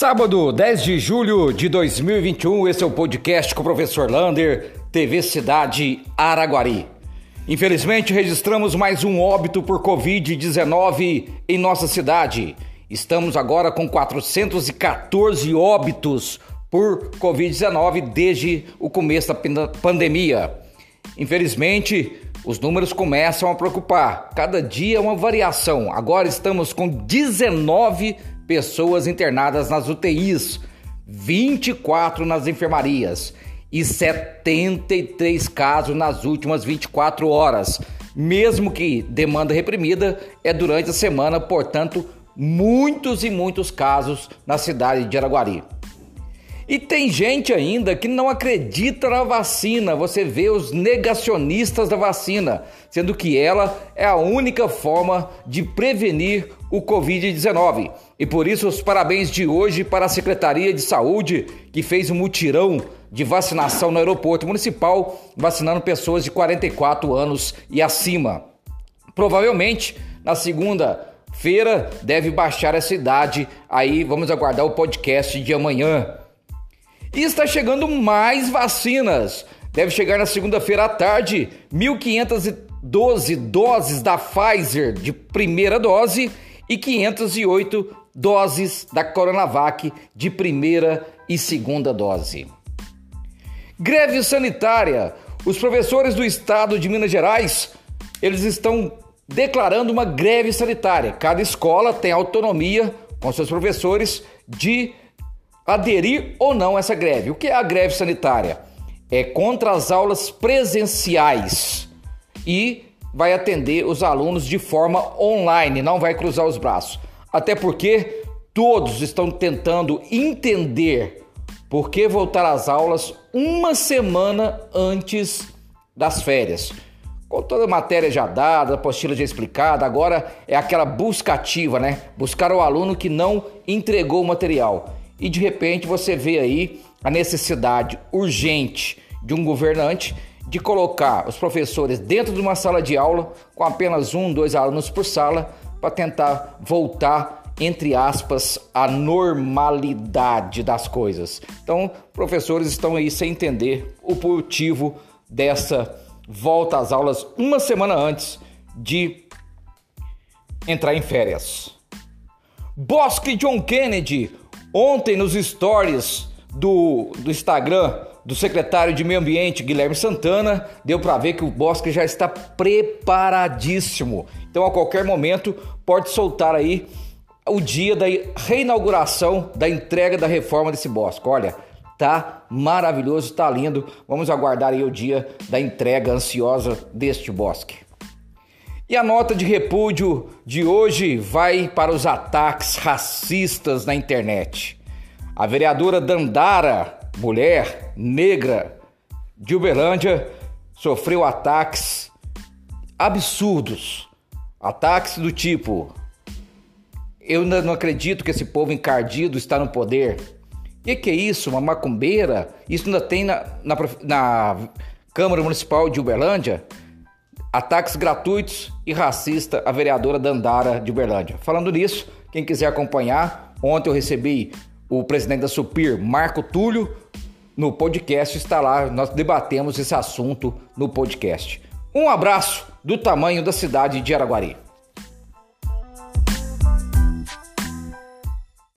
Sábado, 10 de julho de 2021, esse é o podcast com o professor Lander, TV Cidade Araguari. Infelizmente, registramos mais um óbito por Covid-19 em nossa cidade. Estamos agora com 414 óbitos por Covid-19 desde o começo da pandemia. Infelizmente, os números começam a preocupar. Cada dia é uma variação. Agora estamos com 19 pessoas internadas nas UTIs, 24 nas enfermarias e 73 casos nas últimas 24 horas. Mesmo que demanda reprimida, é durante a semana, portanto, muitos e muitos casos na cidade de Araguari. E tem gente ainda que não acredita na vacina. Você vê os negacionistas da vacina, sendo que ela é a única forma de prevenir o Covid-19. E por isso, os parabéns de hoje para a Secretaria de Saúde, que fez um mutirão de vacinação no aeroporto municipal, vacinando pessoas de 44 anos e acima. Provavelmente, na segunda-feira, deve baixar essa idade. Aí vamos aguardar o podcast de amanhã. E está chegando mais vacinas. Deve chegar na segunda-feira à tarde 1.512 doses da Pfizer de primeira dose e 508 doses da Coronavac de primeira e segunda dose. Greve sanitária. Os professores do estado de Minas Gerais, eles estão declarando uma greve sanitária. Cada escola tem autonomia com seus professores de aderir ou não a essa greve. O que é a greve sanitária? É contra as aulas presenciais e vai atender os alunos de forma online, não vai cruzar os braços. Até porque todos estão tentando entender por que voltar às aulas uma semana antes das férias. Com toda a matéria já dada, a apostila já explicada, agora é aquela busca ativa, né? Buscar o aluno que não entregou o material e de repente você vê aí a necessidade urgente de um governante de colocar os professores dentro de uma sala de aula com apenas um, dois alunos por sala para tentar voltar entre aspas a normalidade das coisas. Então, professores estão aí sem entender o motivo dessa volta às aulas uma semana antes de entrar em férias. Bosque John Kennedy Ontem, nos stories do, do Instagram do secretário de Meio Ambiente, Guilherme Santana, deu para ver que o Bosque já está preparadíssimo. Então, a qualquer momento, pode soltar aí o dia da reinauguração, da entrega da reforma desse bosque. Olha, tá maravilhoso, tá lindo. Vamos aguardar aí o dia da entrega ansiosa deste bosque. E a nota de repúdio de hoje vai para os ataques racistas na internet. A vereadora Dandara, mulher negra de Uberlândia, sofreu ataques absurdos. Ataques do tipo: Eu não acredito que esse povo encardido está no poder. Que, que, é isso? Uma macumbeira? Isso ainda tem na, na, na Câmara Municipal de Uberlândia? Ataques gratuitos e racista à vereadora Dandara de Uberlândia. Falando nisso, quem quiser acompanhar, ontem eu recebi o presidente da Supir, Marco Túlio, no podcast está lá, nós debatemos esse assunto no podcast. Um abraço do tamanho da cidade de Araguari.